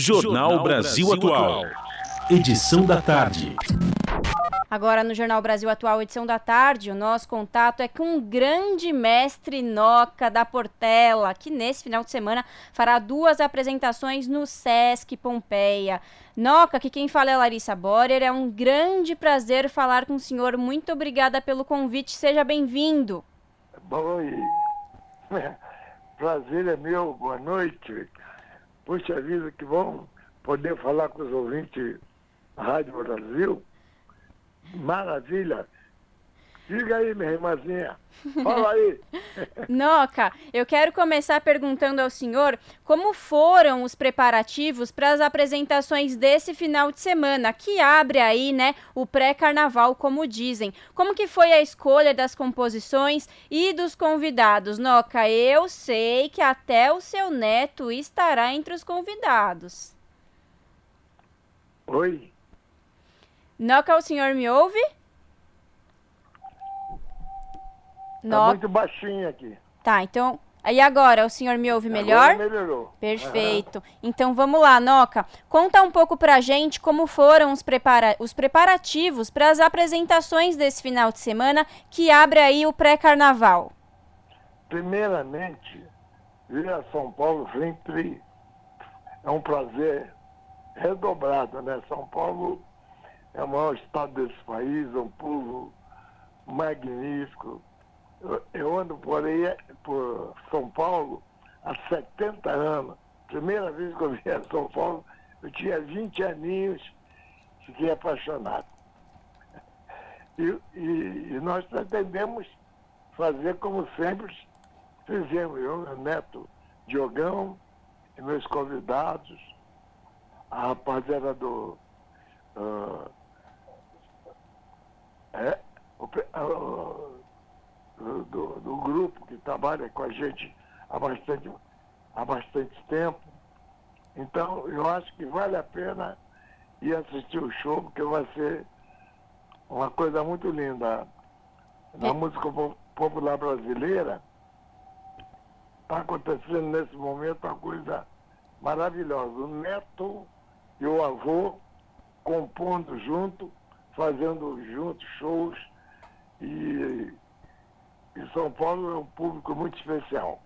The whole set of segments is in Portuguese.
Jornal Brasil Atual. Edição da tarde. Agora no Jornal Brasil Atual, edição da tarde, o nosso contato é com um grande mestre Noca da Portela, que nesse final de semana fará duas apresentações no Sesc Pompeia. Noca, que quem fala é Larissa Borer, é um grande prazer falar com o senhor. Muito obrigada pelo convite, seja bem-vindo. Oi, prazer é meu, boa noite. Puxa vida, que bom poder falar com os ouvintes da Rádio Brasil. Maravilha. Diga aí, minha irmãzinha. Fala aí. Noca, eu quero começar perguntando ao senhor como foram os preparativos para as apresentações desse final de semana, que abre aí, né, o pré-carnaval, como dizem. Como que foi a escolha das composições e dos convidados? Noca, eu sei que até o seu neto estará entre os convidados. Oi. Noca, o senhor me ouve? Tá muito baixinho aqui. Tá, então. E agora, o senhor me ouve melhor? Agora melhorou. Perfeito. Uhum. Então vamos lá, Noca. Conta um pouco pra gente como foram os, prepara os preparativos para as apresentações desse final de semana que abre aí o pré-carnaval. Primeiramente, vir a São Paulo sempre é um prazer redobrado, né? São Paulo é o maior estado desse país, é um povo magnífico eu, ando por aí, por São Paulo, há 70 anos. Primeira vez que eu vim a São Paulo, eu tinha 20 aninhos, fiquei apaixonado. E, e, e nós pretendemos fazer como sempre fizemos, eu, meu neto Diogão e meus convidados, a rapaziada do. Uh, é, o, uh, do, do, grupo que trabalha com a gente há bastante, há bastante tempo. Então, eu acho que vale a pena ir assistir o show, porque vai ser uma coisa muito linda. Na é. música popular brasileira, está acontecendo nesse momento uma coisa maravilhosa. O neto e o avô compondo junto, fazendo juntos shows e e São Paulo é um público muito especial.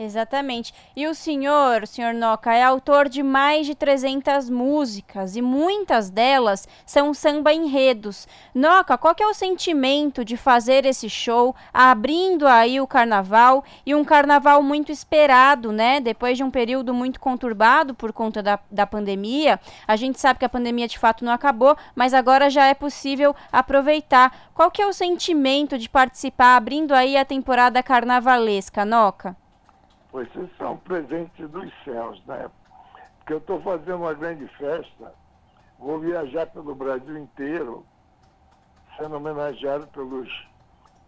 Exatamente. E o senhor, senhor Noca, é autor de mais de 300 músicas e muitas delas são samba enredos. Noca, qual é o sentimento de fazer esse show, abrindo aí o carnaval e um carnaval muito esperado, né? Depois de um período muito conturbado por conta da, da pandemia. A gente sabe que a pandemia de fato não acabou, mas agora já é possível aproveitar. Qual que é o sentimento de participar, abrindo aí a temporada carnavalesca, Noca? Vocês são presentes dos céus, né? Porque eu estou fazendo uma grande festa, vou viajar pelo Brasil inteiro, sendo homenageado pelos,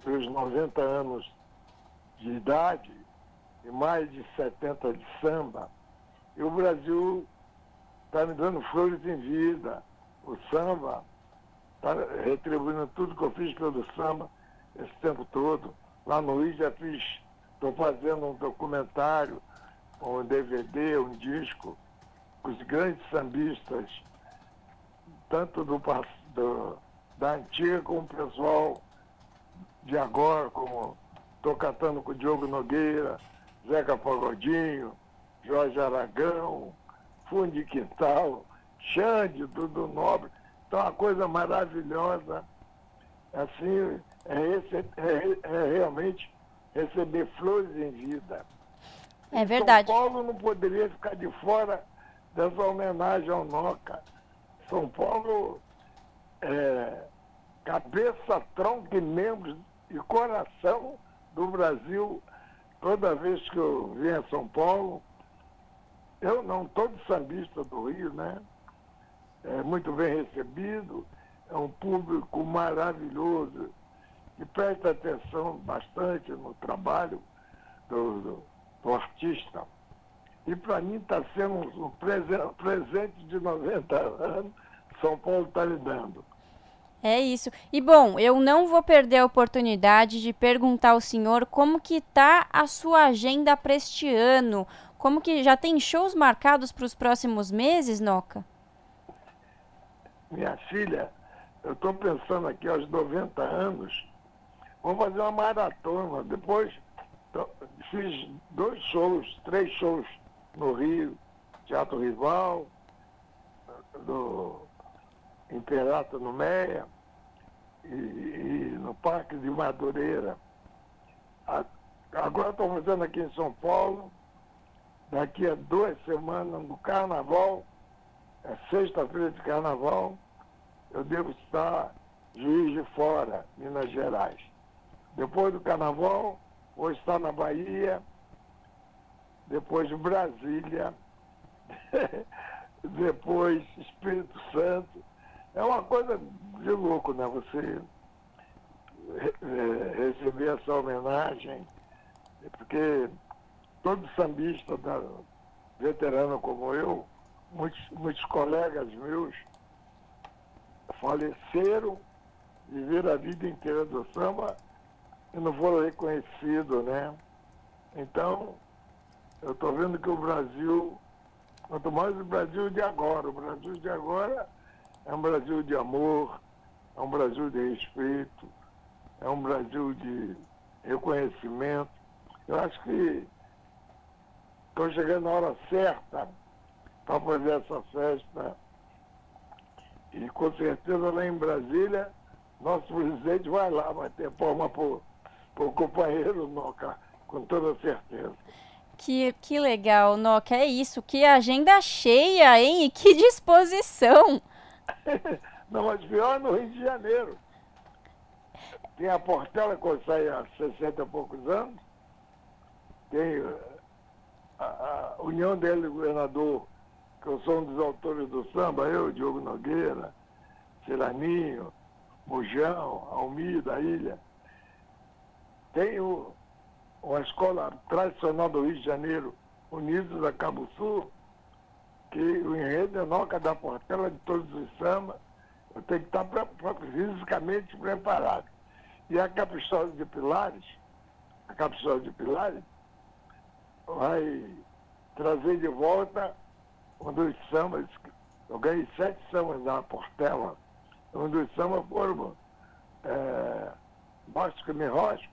pelos 90 anos de idade e mais de 70 de samba. E o Brasil está me dando flores em vida. O samba está retribuindo tudo que eu fiz pelo samba esse tempo todo. Lá no Rio já fiz Estou fazendo um documentário, um DVD, um disco, com os grandes sambistas, tanto do, do, da antiga como o pessoal de agora, como estou cantando com o Diogo Nogueira, Zeca Pagodinho, Jorge Aragão, Fundo de Quintal, Xande, Dudu Nobre. Então, uma coisa maravilhosa. Assim, é, esse, é, é realmente receber flores em vida. É verdade. São Paulo não poderia ficar de fora dessa homenagem ao Noca. São Paulo é cabeça, tronco e membros e coração do Brasil. Toda vez que eu venho a São Paulo, eu não, todo sambista do Rio, né? É muito bem recebido, é um público maravilhoso e presta atenção bastante no trabalho do, do, do artista. E para mim está sendo um presente de 90 anos, São Paulo está lhe dando. É isso. E bom, eu não vou perder a oportunidade de perguntar ao senhor como que está a sua agenda para este ano. Como que já tem shows marcados para os próximos meses, Noca? Minha filha, eu estou pensando aqui aos 90 anos, vamos fazer uma maratona. Depois fiz dois shows, três shows no Rio, Teatro Rival, do Imperato no Meia e, e no Parque de Madureira. Agora estou fazendo aqui em São Paulo, daqui a duas semanas, no Carnaval, é sexta-feira de Carnaval, eu devo estar juiz de fora, Minas Gerais. Depois do Carnaval, vou estar na Bahia, depois Brasília, depois Espírito Santo. É uma coisa de louco, né? Você receber essa homenagem, porque todo sambista da, veterano como eu, muitos, muitos colegas meus faleceram, viveram a vida inteira do samba e não foram reconhecidos, né? Então, eu estou vendo que o Brasil, quanto mais o Brasil de agora, o Brasil de agora é um Brasil de amor, é um Brasil de respeito, é um Brasil de reconhecimento. Eu acho que estou chegando na hora certa para fazer essa festa. E com certeza lá em Brasília, nosso presidente vai lá, vai ter forma para o companheiro Noca, com toda certeza. Que, que legal, Noca, é isso, que agenda cheia, hein? E que disposição! Não, mas pior no Rio de Janeiro. Tem a Portela, que eu saí há 60 e poucos anos. Tem a, a União dele, governador, que eu sou um dos autores do samba, eu, Diogo Nogueira, Ciraninho, Mujão, Almir da Ilha. Tem o, uma escola tradicional do Rio de Janeiro, Unidos da Cabo Sul, que o enredo é Noca da Portela de todos os sambas eu tenho que estar pra, pra, fisicamente preparado. E a Caprichosa de Pilares, a Caprichosa de Pilares, vai trazer de volta um dos sambas, eu ganhei sete sambas na Portela, um dos sambas foram é, Bosco Me Rosco,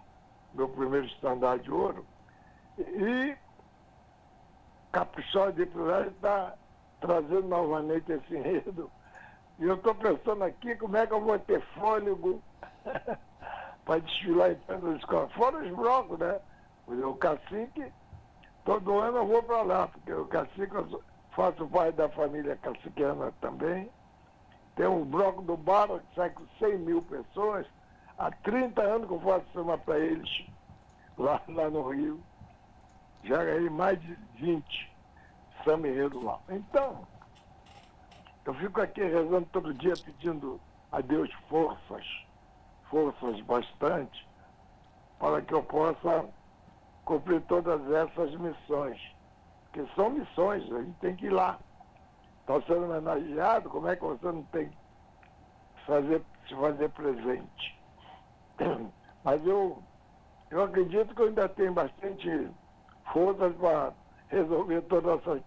meu primeiro estandarte de ouro, e Caprichosa de Pilares está trazendo novamente esse enredo e eu estou pensando aqui como é que eu vou ter fôlego para desfilar em todas as escolas. Fora os blocos, né? O cacique, todo ano eu vou para lá, porque o cacique, eu faço parte da família caciquiana também. Tem um bloco do bar que sai com 100 mil pessoas. Há 30 anos que eu faço samba para eles lá, lá no Rio. Já ganhei mais de 20 samba lá. Então, eu fico aqui rezando todo dia pedindo a Deus forças, forças bastante, para que eu possa cumprir todas essas missões. Que são missões, a gente tem que ir lá. Está sendo homenageado, como é que você não tem que fazer, se fazer presente? Mas eu, eu acredito que eu ainda tenho bastante forças para resolver toda essa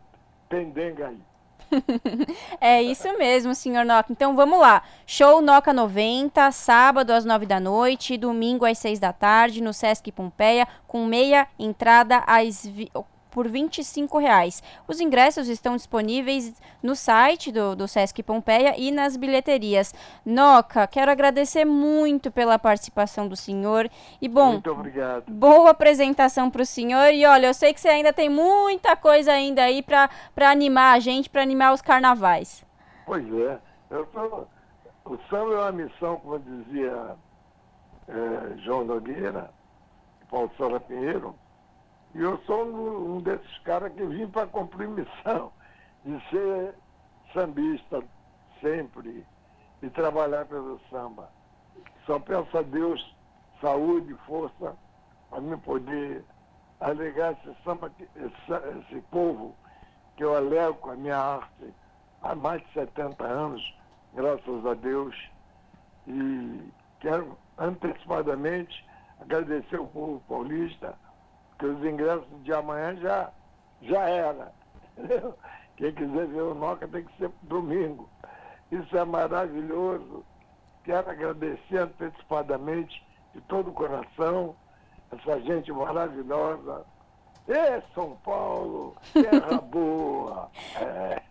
pendenga aí. é isso mesmo, senhor Noca. Então vamos lá. Show Noca 90, sábado às 9 da noite, domingo às 6 da tarde, no Sesc Pompeia, com meia entrada às por 25 reais. Os ingressos estão disponíveis no site do, do Sesc Pompeia e nas bilheterias. Noca, quero agradecer muito pela participação do senhor. E bom, muito obrigado. boa apresentação para o senhor. E olha, eu sei que você ainda tem muita coisa ainda aí para animar a gente, para animar os carnavais. Pois é. Eu tô... O samba é uma missão, como dizia é, João Nogueira, Paulo Sala Pinheiro, e eu sou um, desses caras que vim para cumprir missão de ser sambista sempre e trabalhar pelo samba. Só peço a Deus saúde, força, para me poder alegar esse samba, esse, esse povo que eu alego com a minha arte há mais de 70 anos, graças a Deus. E quero antecipadamente agradecer ao povo paulista que os ingressos de amanhã já já era. Quem quiser ver o Noca tem que ser domingo. Isso é maravilhoso. Quero agradecer antecipadamente de todo o coração essa gente maravilhosa. Ê, São Paulo, terra boa. É.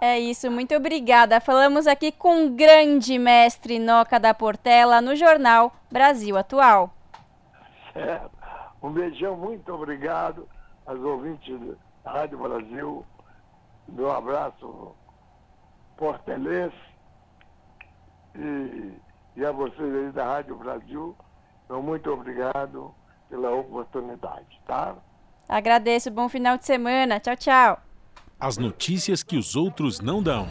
é isso, muito obrigada. Falamos aqui com o grande mestre Noca da Portela no jornal Brasil Atual. Certo. Um beijão, muito obrigado aos ouvintes da Rádio Brasil. Meu abraço portelense e, e a vocês aí da Rádio Brasil. Então, muito obrigado pela oportunidade, tá? Agradeço, bom final de semana. Tchau, tchau. As notícias que os outros não dão.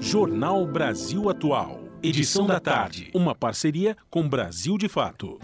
Jornal Brasil Atual. Edição da tarde. Uma parceria com Brasil de Fato.